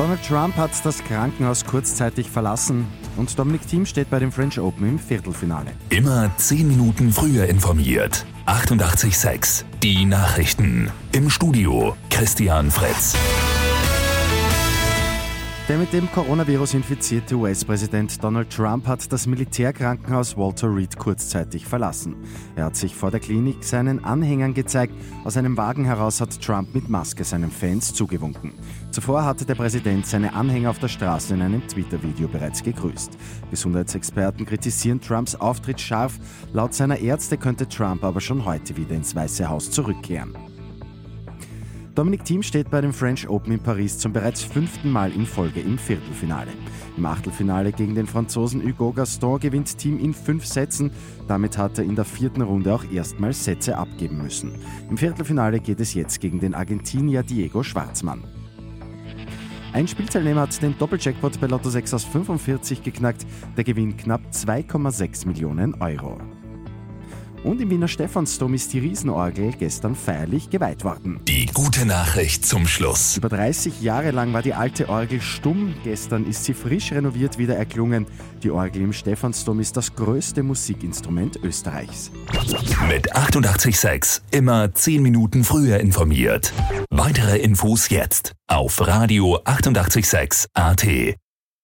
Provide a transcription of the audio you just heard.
Donald Trump hat das Krankenhaus kurzzeitig verlassen und Dominic Thiem steht bei dem French Open im Viertelfinale. Immer 10 Minuten früher informiert. 88.6 Die Nachrichten. Im Studio Christian Fretz. Der mit dem Coronavirus infizierte US-Präsident Donald Trump hat das Militärkrankenhaus Walter Reed kurzzeitig verlassen. Er hat sich vor der Klinik seinen Anhängern gezeigt. Aus einem Wagen heraus hat Trump mit Maske seinen Fans zugewunken. Zuvor hatte der Präsident seine Anhänger auf der Straße in einem Twitter-Video bereits gegrüßt. Gesundheitsexperten kritisieren Trumps Auftritt scharf. Laut seiner Ärzte könnte Trump aber schon heute wieder ins Weiße Haus zurückkehren. Dominic Thiem steht bei dem French Open in Paris zum bereits fünften Mal in Folge im Viertelfinale. Im Achtelfinale gegen den Franzosen Hugo Gaston gewinnt Thiem in fünf Sätzen. Damit hat er in der vierten Runde auch erstmals Sätze abgeben müssen. Im Viertelfinale geht es jetzt gegen den Argentinier Diego Schwarzmann. Ein Spielteilnehmer hat den Doppeljackpot bei Lotto 6 aus 45 geknackt. Der Gewinn knapp 2,6 Millionen Euro. Und im Wiener Stephansdom ist die Riesenorgel gestern feierlich geweiht worden. Die gute Nachricht zum Schluss. Über 30 Jahre lang war die alte Orgel stumm. Gestern ist sie frisch renoviert wieder erklungen. Die Orgel im Stephansdom ist das größte Musikinstrument Österreichs. Mit 88.6 immer 10 Minuten früher informiert. Weitere Infos jetzt auf Radio 886 AT.